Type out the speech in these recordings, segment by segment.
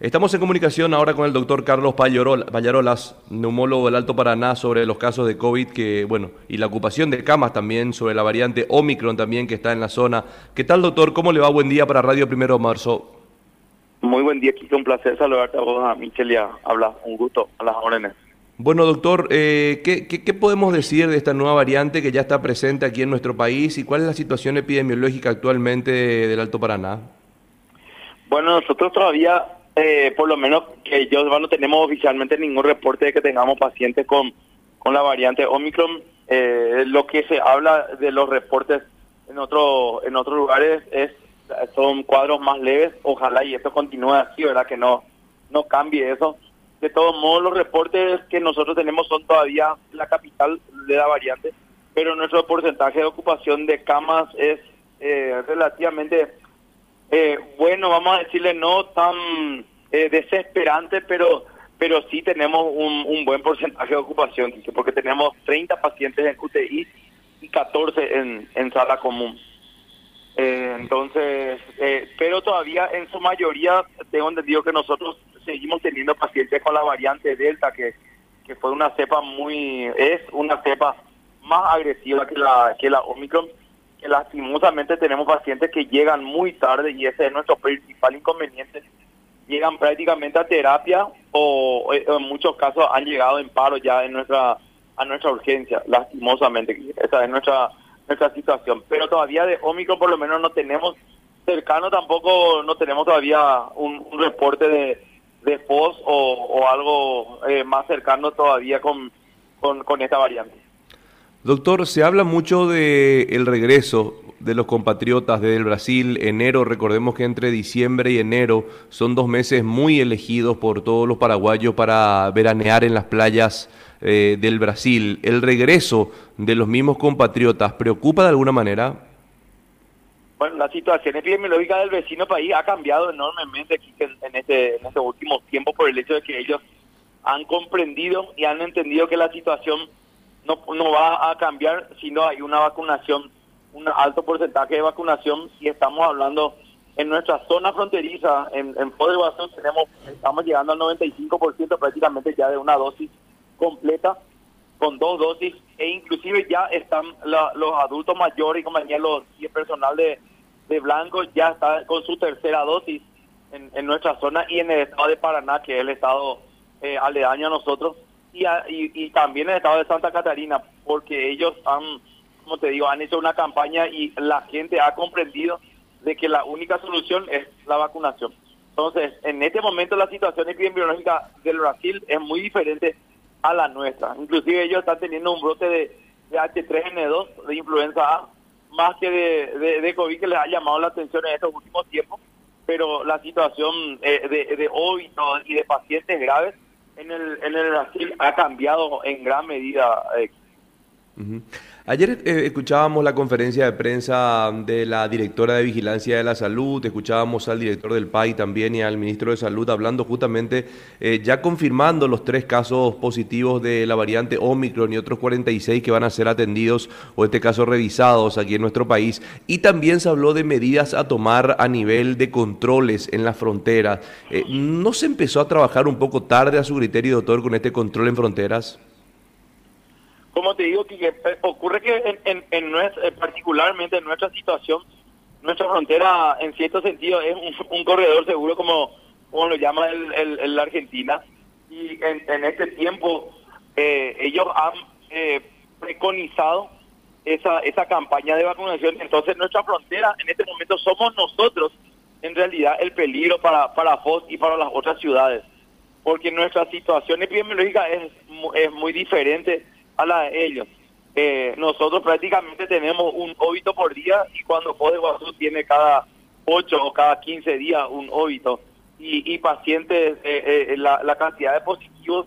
Estamos en comunicación ahora con el doctor Carlos Pallarolas, neumólogo del Alto Paraná, sobre los casos de COVID que, bueno, y la ocupación de camas también, sobre la variante Omicron también que está en la zona. ¿Qué tal, doctor? ¿Cómo le va? Buen día para Radio Primero de Marzo. Muy buen día, Kiko. Un placer saludarte a vos, a Michelle y a hablar. Un gusto a las órdenes. Bueno, doctor, eh, ¿qué, qué, podemos decir de esta nueva variante que ya está presente aquí en nuestro país y cuál es la situación epidemiológica actualmente del Alto Paraná? Bueno, nosotros todavía eh, por lo menos que yo no tenemos oficialmente ningún reporte de que tengamos pacientes con, con la variante Omicron. Eh, lo que se habla de los reportes en otro, en otros lugares es son cuadros más leves. Ojalá y esto continúe así, ¿verdad? Que no, no cambie eso. De todos modos, los reportes que nosotros tenemos son todavía la capital de la variante, pero nuestro porcentaje de ocupación de camas es eh, relativamente eh, bueno, vamos a decirle no tan eh, desesperante, pero pero sí tenemos un, un, buen porcentaje de ocupación, porque tenemos 30 pacientes en QTI y 14 en, sala común. Eh, entonces, eh, pero todavía en su mayoría tengo entendido que nosotros seguimos teniendo pacientes con la variante Delta, que, que fue una cepa muy, es una cepa más agresiva que la, que la Omicron que lastimosamente tenemos pacientes que llegan muy tarde y ese es nuestro principal inconveniente. Llegan prácticamente a terapia o, en muchos casos han llegado en paro ya en nuestra a nuestra urgencia, lastimosamente. Esa es nuestra nuestra situación. Pero todavía de Omicron por lo menos no tenemos cercano tampoco, no tenemos todavía un, reporte de, de FOS o, algo eh, más cercano todavía con, con, con esta variante. Doctor, se habla mucho del el regreso de los compatriotas desde el Brasil, enero, recordemos que entre diciembre y enero son dos meses muy elegidos por todos los paraguayos para veranear en las playas eh, del Brasil. ¿El regreso de los mismos compatriotas preocupa de alguna manera? Bueno, la situación epidemiológica del vecino país ha cambiado enormemente en, este, en este último tiempo por el hecho de que ellos han comprendido y han entendido que la situación no, no va a cambiar si no hay una vacunación, un alto porcentaje de vacunación. Y estamos hablando en nuestra zona fronteriza, en, en Poder tenemos, estamos llegando al 95% prácticamente ya de una dosis completa, con dos dosis, e inclusive ya están los adultos mayores y compañía los, y el personal de, de Blanco ya está con su tercera dosis en, en nuestra zona y en el estado de Paraná, que es el estado eh, aledaño a nosotros y, y, también el estado de Santa Catarina, porque ellos han, como te digo, han hecho una campaña y la gente ha comprendido de que la única solución es la vacunación. Entonces, en este momento la situación epidemiológica del Brasil es muy diferente a la nuestra. Inclusive ellos están teniendo un brote de, H3N2, de influenza A, más que de, de, COVID que les ha llamado la atención en estos últimos tiempos, pero la situación eh, de, de y de pacientes graves en el, en el Brasil ha cambiado en gran medida. Eh. Ayer eh, escuchábamos la conferencia de prensa de la directora de Vigilancia de la Salud, escuchábamos al director del PAI también y al ministro de Salud hablando justamente, eh, ya confirmando los tres casos positivos de la variante Omicron y otros 46 que van a ser atendidos o en este caso revisados aquí en nuestro país. Y también se habló de medidas a tomar a nivel de controles en la frontera. Eh, ¿No se empezó a trabajar un poco tarde a su criterio, doctor, con este control en fronteras? Como te digo, que, ocurre que en, en, eh, particularmente en nuestra situación, nuestra frontera en cierto sentido es un, corredor seguro como, como lo llama el, la Argentina. Y en, este tiempo eh, ellos han eh, preconizado esa, esa campaña de vacunación. Entonces nuestra frontera en este momento somos nosotros en realidad el peligro para, para FOS y para las otras ciudades. Porque nuestra situación epidemiológica es, es muy diferente a la de ellos. Eh, nosotros prácticamente tenemos un óbito por día y cuando Poder Guazú tiene cada 8 o cada 15 días un óbito y, y pacientes, eh, eh, la, cantidad de positivos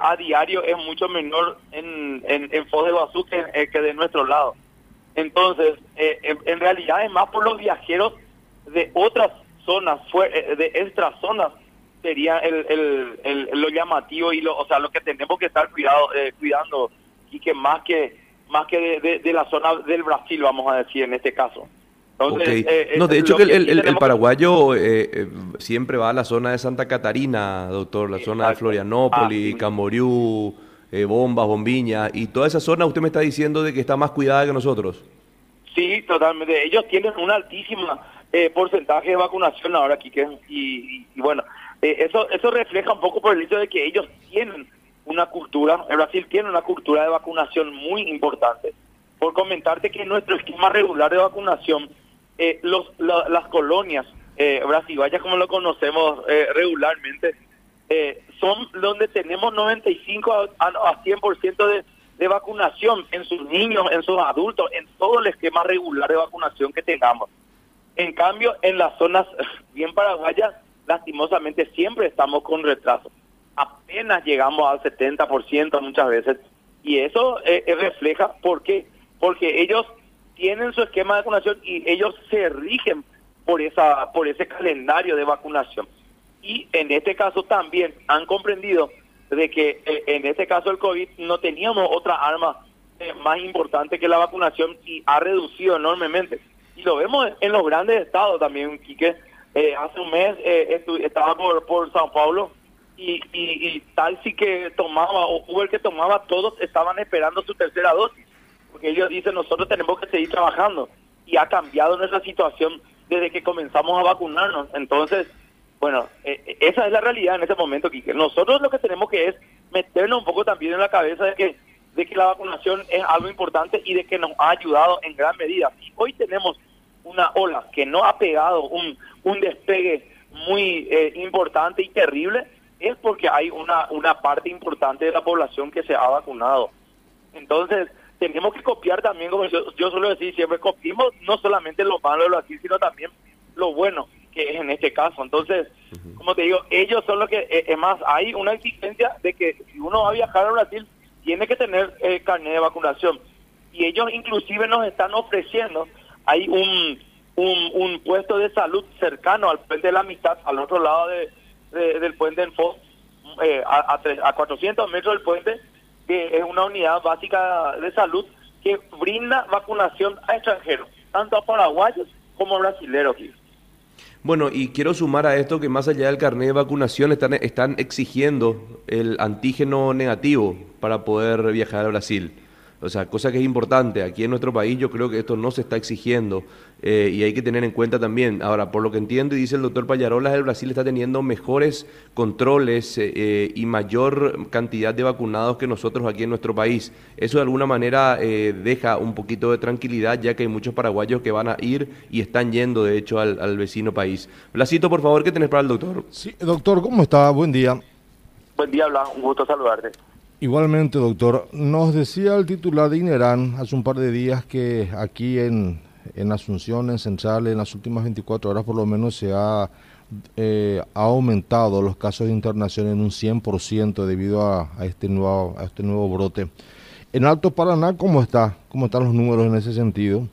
a diario es mucho menor en, en, en Foz de Guazú que, de nuestro lado. Entonces, en, realidad es más por los viajeros de otras zonas, de extra zonas, sería el, el, el, lo llamativo y lo, o sea, lo que tenemos que estar cuidado, eh, cuidando y que más que más que de, de, la zona del Brasil, vamos a decir en este caso. Eh, no, de hecho que el, paraguayo eh, siempre va a la zona de Santa Catarina, doctor, la zona de Florianópolis, ah, Camboriú, Bombas, Bombiña, y toda esa zona usted me está diciendo de que está más cuidada que nosotros. Sí, totalmente. Ellos tienen un altísimo porcentaje de vacunación ahora, Quique, y, y bueno, eso, eso refleja un poco por el hecho de que ellos tienen una cultura, el Brasil tiene una cultura de vacunación muy importante. Por comentarte que nuestro esquema regular de vacunación, eh, los, las colonias eh, brasileñas, como lo conocemos eh, regularmente, eh, son donde tenemos 95 a, a 100% de, de vacunación en sus niños, en sus adultos, en todo el esquema regular de vacunación que tengamos. En cambio, en las zonas bien paraguayas, lastimosamente siempre estamos con retraso apenas llegamos al 70% muchas veces. Y eso eh, eh, refleja, ¿por qué? Porque ellos tienen su esquema de vacunación y ellos se rigen por, esa, por ese calendario de vacunación. Y en este caso también han comprendido de que eh, en este caso el COVID no teníamos otra arma más importante que la vacunación y ha reducido enormemente. Y lo vemos en los grandes estados también, Quique. Hace un mes estaba por, por Sao Paulo y, y, tal sí que tomaba, o hubo el que tomaba, todos estaban esperando su tercera dosis, porque ellos dicen, nosotros tenemos que seguir trabajando, y ha cambiado nuestra situación desde que comenzamos a vacunarnos. Entonces, bueno, eh, eh, esa es la realidad en este momento, Quique. Nosotros lo que tenemos que es meternos un poco también en la cabeza de que, de que la vacunación es algo importante y de que nos ha ayudado en gran medida. Y hoy tenemos una ola que no ha pegado un, un despegue muy eh, importante y terrible, es porque hay una, una parte importante de la población que se ha vacunado. Entonces, tenemos que copiar también, como yo, suelo decir siempre, copiemos no solamente lo malo de Brasil, sino también lo bueno que es en este caso. Entonces, como te digo, ellos son los que, eh, es más, hay una exigencia de que si uno va a viajar a Brasil, tiene que tener eh, carnet de vacunación. Y ellos inclusive nos están ofreciendo, hay un, un, puesto de salud cercano al puente de la amistad, al otro lado de, del puente en Foz, eh, a, a, 400 metros del puente, que es una unidad básica de salud que brinda vacunación a extranjeros, tanto a paraguayos como a brasileños. Bueno, y quiero sumar a esto que más allá del carnet de vacunación están, están exigiendo el antígeno negativo para poder viajar a Brasil. O sea, cosa que es importante. Aquí en nuestro país yo creo que esto no se está exigiendo eh, y hay que tener en cuenta también. Ahora, por lo que entiendo y dice el doctor Payarolas, el Brasil está teniendo mejores controles eh, eh, y mayor cantidad de vacunados que nosotros aquí en nuestro país. Eso de alguna manera deja un poquito de tranquilidad, ya que hay muchos paraguayos que van a ir y están yendo, de hecho, al, al vecino país. Blasito, por favor, ¿qué tenés para el doctor? Sí, doctor, ¿cómo está? Buen día. Buen día, Blas. Un gusto saludarte. Igualmente, doctor. Nos decía el titular de INERAN hace un par de días que aquí en, en Asunción, en Central, en las últimas 24 horas por lo menos se ha, eh, ha aumentado los casos de internación en un 100% debido a, a, este nuevo, a este nuevo brote. En Alto Paraná, ¿cómo está? ¿Cómo están los números en ese sentido?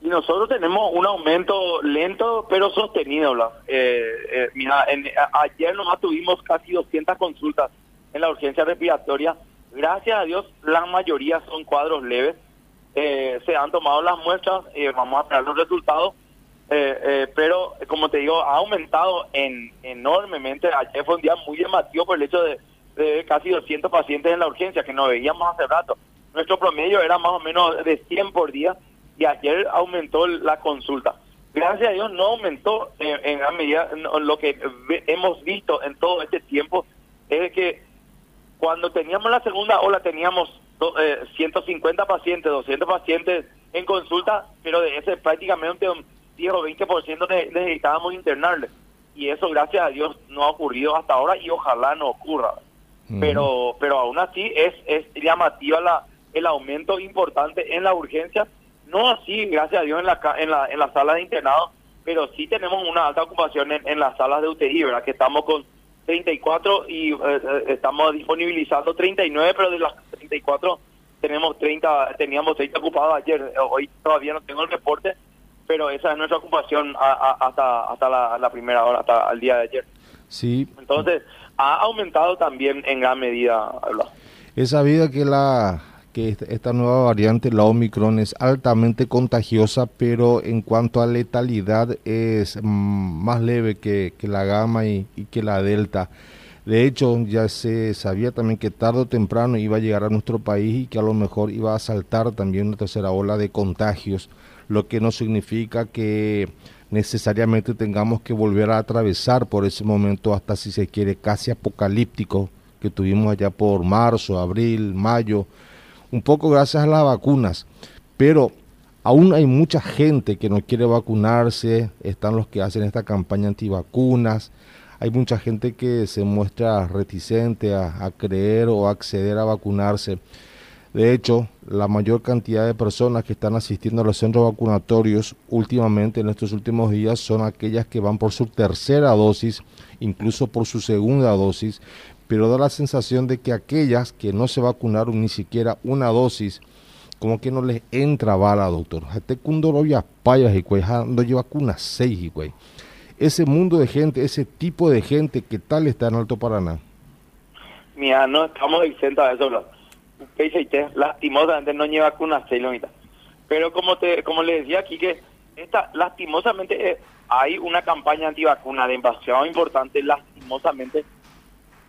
Nosotros tenemos un aumento lento pero sostenido. Eh, eh, mira, ayer nomás tuvimos casi 200 consultas en la urgencia respiratoria. Gracias a Dios, la mayoría son cuadros leves. Eh, se han tomado las muestras y vamos a esperar los resultados. Eh, eh, pero, como te digo, ha aumentado en, enormemente. Ayer fue un día muy llamativo por el hecho de, casi 200 pacientes en la urgencia que no veíamos hace rato. Nuestro promedio era más o menos de 100 por día y ayer aumentó la consulta. Gracias a Dios no aumentó en gran medida lo que hemos visto en todo este tiempo es que cuando teníamos la segunda ola teníamos 150 eh, pacientes, 200 pacientes en consulta, pero de ese prácticamente un 10 o 20% necesitábamos internarle. Y eso, gracias a Dios, no ha ocurrido hasta ahora y ojalá no ocurra. Pero pero aún así es, es llamativa la, el aumento importante en la urgencia. No así, gracias a Dios, en la, en la, en la sala de internado, pero sí tenemos una alta ocupación en, en las salas de UTI, ¿verdad? Que estamos con 34 y eh, eh, estamos disponibilizando 39, pero de las 34 tenemos 30, teníamos 30 ocupados ayer. Hoy todavía no tengo el reporte, pero esa es nuestra ocupación hasta hasta la, primera hora, hasta el día de ayer. Sí. Entonces, ha aumentado también en gran medida. Es sabido que la que esta, nueva variante, la Omicron, es altamente contagiosa, pero en cuanto a letalidad es mm, más leve que, la gamma y, y, que la delta. De hecho, ya se sabía también que tarde o temprano iba a llegar a nuestro país y que a lo mejor iba a saltar también una tercera ola de contagios, lo que no significa que necesariamente tengamos que volver a atravesar por ese momento hasta si se quiere casi apocalíptico que tuvimos allá por marzo, abril, mayo, un poco gracias a las vacunas, pero aún hay mucha gente que no quiere vacunarse, están los que hacen esta campaña antivacunas, hay mucha gente que se muestra reticente a, a creer o acceder a vacunarse. De hecho, la mayor cantidad de personas que están asistiendo a los centros vacunatorios últimamente en estos últimos días son aquellas que van por su tercera dosis, incluso por su segunda dosis, pero da la sensación de que aquellas que no se vacunaron ni siquiera una dosis, como que no les entra bala, doctor. Este ya payas y no lleva vacuna seis y Ese mundo de gente, ese tipo de gente, ¿qué tal está en Alto Paraná? Mira, no estamos exentos de eso, lastimosamente no lleva vacunas Pero como te como le decía aquí que esta lastimosamente eh, hay una campaña antivacuna demasiado importante, lastimosamente,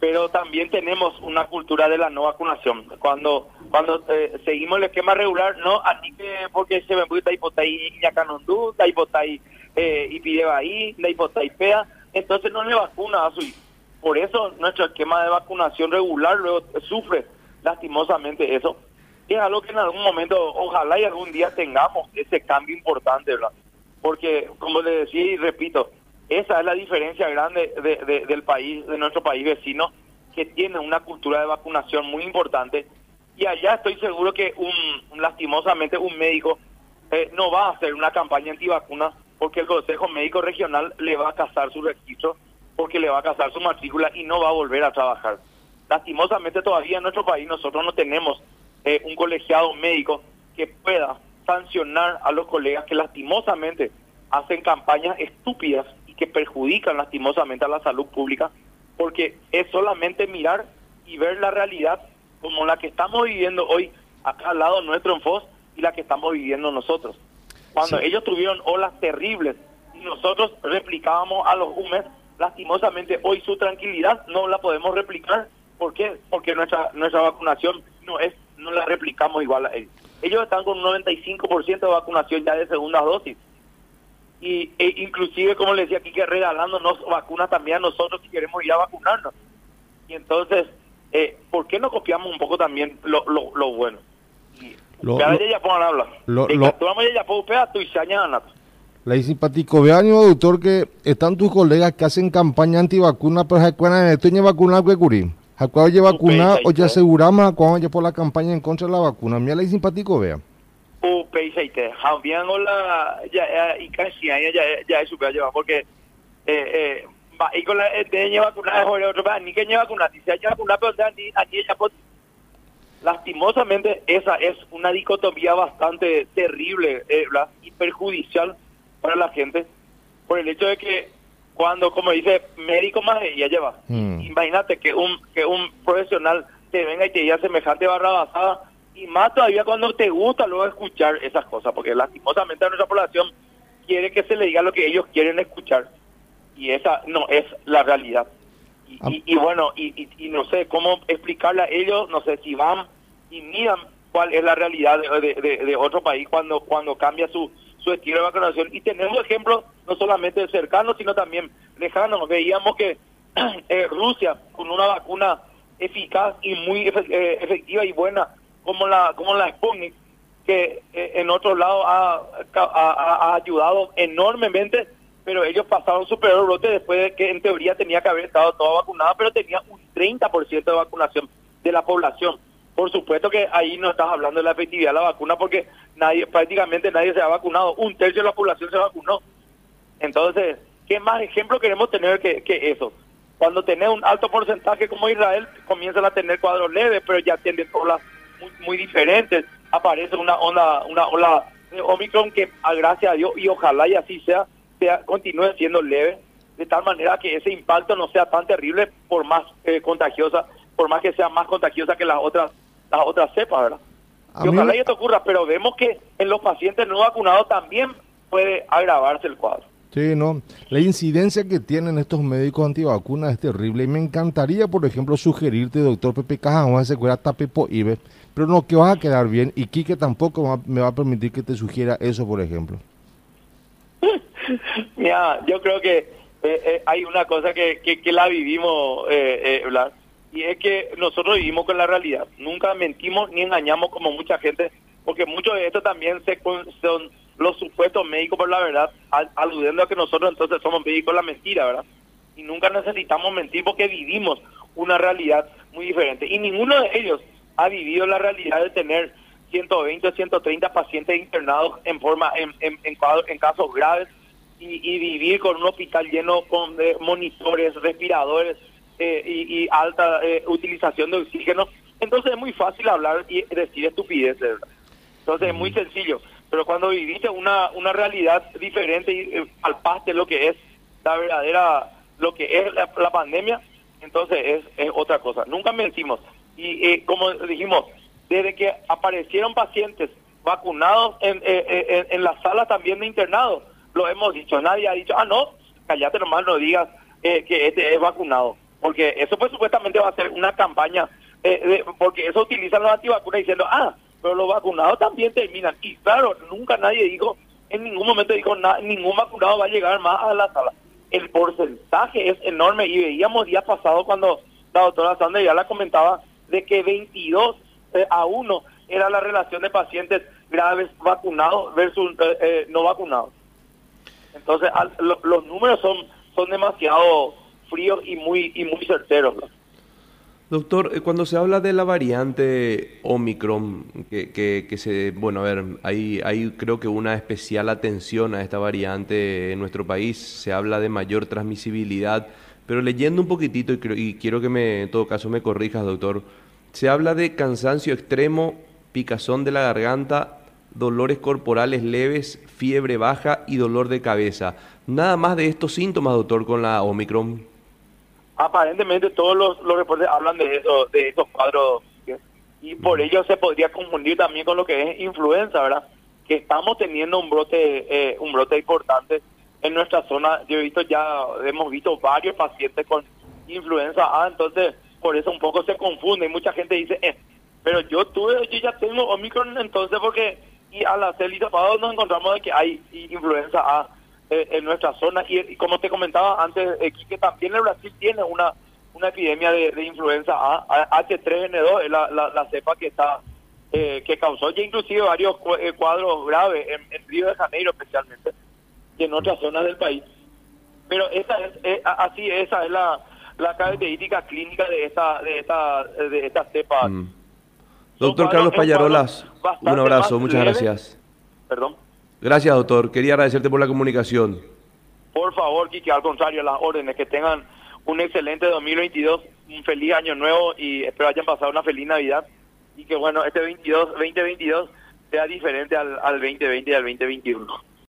pero también tenemos una cultura de la no vacunación. Cuando cuando eh, seguimos el esquema regular, no, así que porque se me puede hipotai ñacanondú, hipotai eh, y pide ahí, la hipotai pea, entonces no le vacuna a su hijo. Por eso nuestro esquema de vacunación regular luego sufre lastimosamente eso. es algo que en algún momento, ojalá y algún día tengamos ese cambio importante, ¿verdad? Porque, como le decía y repito, esa es la diferencia grande de, del país, de nuestro país vecino, que tiene una cultura de vacunación muy importante. Y allá estoy seguro que un, lastimosamente un médico eh, no va a hacer una campaña antivacuna porque el Consejo Médico Regional le va a casar su registro, porque le va a casar su matrícula y no va a volver a trabajar. Lastimosamente todavía en nuestro país nosotros no tenemos eh, un colegiado médico que pueda sancionar a los colegas que lastimosamente hacen campañas estúpidas que perjudican lastimosamente a la salud pública, porque es solamente mirar y ver la realidad como la que estamos viviendo hoy acá al lado nuestro en y la que estamos viviendo nosotros. Cuando ellos tuvieron olas terribles y nosotros replicábamos a los UMES, lastimosamente hoy su tranquilidad no la podemos replicar ¿Por qué? Porque nuestra nuestra vacunación no es no la replicamos igual a ellos. Ellos están con un 95% de vacunación ya de segunda dosis. Y e inclusive, como le decía aquí, que regalándonos vacunas también a nosotros si queremos ir a vacunarnos. Y entonces, eh, ¿por qué no copiamos un poco también lo, lo, lo bueno? Lo, lo, ya pongan hablar. Lo, lo, le simpático. Vean, doctor, que están tus colegas que hacen campaña antivacuna, pero se acuerdan de esto vacuna que curí. ¿Cuándo ya vacuna o ya aseguramos cuando ya por la campaña en contra de la vacuna. Mira, la simpático, vea. O peseite, jambian la ya y casi ya ya es super lleva porque eh eh va y con la de lleva vacuna de otro va ni que lleva vacuna si se haya vacuna pero ni aquí ya pues lastimosamente esa es una dicotomía bastante terrible eh, y perjudicial para la gente por el hecho de que cuando, como dice, médico más ella lleva. Mm. Imagínate que un que un profesional te venga y te diga semejante barra basada y más todavía cuando te gusta luego escuchar esas cosas, porque lastimosamente nuestra población quiere que se le diga lo que ellos quieren escuchar y esa no es la realidad. Y, ah. y, bueno, y, y, no sé cómo explicarle a ellos, no sé si van y miran cuál es la realidad de, de, de otro país cuando cuando cambia su su estilo de vacunación. Y tenemos ejemplos no solamente cercanos, sino también lejanos. Veíamos que eh, Rusia, con una vacuna eficaz y muy eh, efectiva y buena, como la como la Sputnik, que eh, en otro lado ha, ha, ayudado enormemente, pero ellos pasaron su peor brote después de que en teoría tenía que haber estado toda vacunada, pero tenía un 30% de vacunación de la población. Por supuesto que ahí no estás hablando de la efectividad de la vacuna porque nadie prácticamente nadie se ha vacunado, un tercio de la población se vacunó. Entonces, ¿qué más ejemplo queremos tener que, que eso? Cuando tenés un alto porcentaje como Israel, comienzan a tener cuadros leves, pero ya tienen olas muy, muy diferentes. Aparece una onda, una ola de Omicron que, a gracias a Dios, y ojalá y así sea, sea continúe siendo leve, de tal manera que ese impacto no sea tan terrible por más eh, contagiosa, por más que sea más contagiosa que las otras las otras cepas, ¿verdad? y ojalá y esto ocurra, pero vemos que en los pacientes no vacunados también puede agravarse el cuadro. Sí, no. La incidencia que tienen estos médicos antivacunas es terrible. Y me encantaría, por ejemplo, sugerirte, doctor Pepe Cajamón, se cuida Tapepo Ibe, pero no, que vas a quedar bien. Y Quique tampoco me va a permitir que te sugiera eso, por ejemplo. Mira, yo creo que eh, eh, hay una cosa que, que, la vivimos, eh, Blas, y es que nosotros vivimos con la realidad. Nunca mentimos ni engañamos como mucha gente, porque mucho de esto también se, son los supuestos médicos por la verdad, aludiendo a que nosotros entonces somos médicos la mentira, ¿verdad? Y nunca necesitamos mentir porque vivimos una realidad muy diferente. Y ninguno de ellos ha vivido la realidad de tener 120 o 130 pacientes internados en forma en, en, en, casos graves y, vivir con un hospital lleno con monitores, respiradores eh, y, alta eh, utilización de oxígeno. Entonces es muy fácil hablar y decir estupideces. ¿verdad? Entonces es muy sencillo pero cuando viviste una, una realidad diferente y eh, palpaste lo que es la verdadera, lo que es la, pandemia, entonces es, es, otra cosa. Nunca mentimos. Y eh, como dijimos, desde que aparecieron pacientes vacunados en, eh, en, las salas también de internado, lo hemos dicho, nadie ha dicho, ah, no, cállate nomás, no digas que este es vacunado, porque eso pues supuestamente va a ser una campaña, porque eso utilizan los antivacunas diciendo, ah, pero los vacunados también terminan. Y claro, nunca nadie dijo, en ningún momento dijo, ningún vacunado va a llegar más a la sala. El porcentaje es enorme y veíamos día pasado cuando la doctora Sandra ya la comentaba de que 22 eh, a 1 era la relación de pacientes graves vacunados versus eh, eh, no vacunados. Entonces los números son son demasiado fríos y muy y muy certeros. Doctor, cuando se habla de la variante Omicron, que, que, se, bueno, a ver, hay, hay creo que una especial atención a esta variante en nuestro país, se habla de mayor transmisibilidad, pero leyendo un poquitito, y, y quiero que me, en todo caso me corrijas, doctor, se habla de cansancio extremo, picazón de la garganta, dolores corporales leves, fiebre baja y dolor de cabeza. Nada más de estos síntomas, doctor, con la Omicron aparentemente todos los, los reportes hablan de eso, de esos cuadros y por ello se podría confundir también con lo que es influenza, ¿verdad? Que estamos teniendo un brote, eh, un brote importante en nuestra zona. Yo he visto ya, hemos visto varios pacientes con influenza A, entonces por eso un poco se confunde y mucha gente dice, eh, pero yo tuve, yo ya tengo Omicron entonces porque y a la el nos encontramos de que hay influenza A eh, en nuestra zona. Y, como te comentaba antes, eh, que también el Brasil tiene una una epidemia de, influenza A, H3N2, es la, la, cepa que está eh, que causó ya inclusive varios cuadros graves en, Río de Janeiro especialmente en otras zonas del país. Pero esa es, así esa es la, la característica clínica de esta de esta de esta cepa. Mm. Doctor Carlos Payarolas, un abrazo, muchas gracias. Perdón. Gracias, doctor. Quería agradecerte por la comunicación. Por favor, Kiki, al contrario, las órdenes, que tengan un excelente 2022, un feliz año nuevo y espero hayan pasado una feliz Navidad y que bueno, este 22, 2022 sea diferente al, al 2020 y al 2021.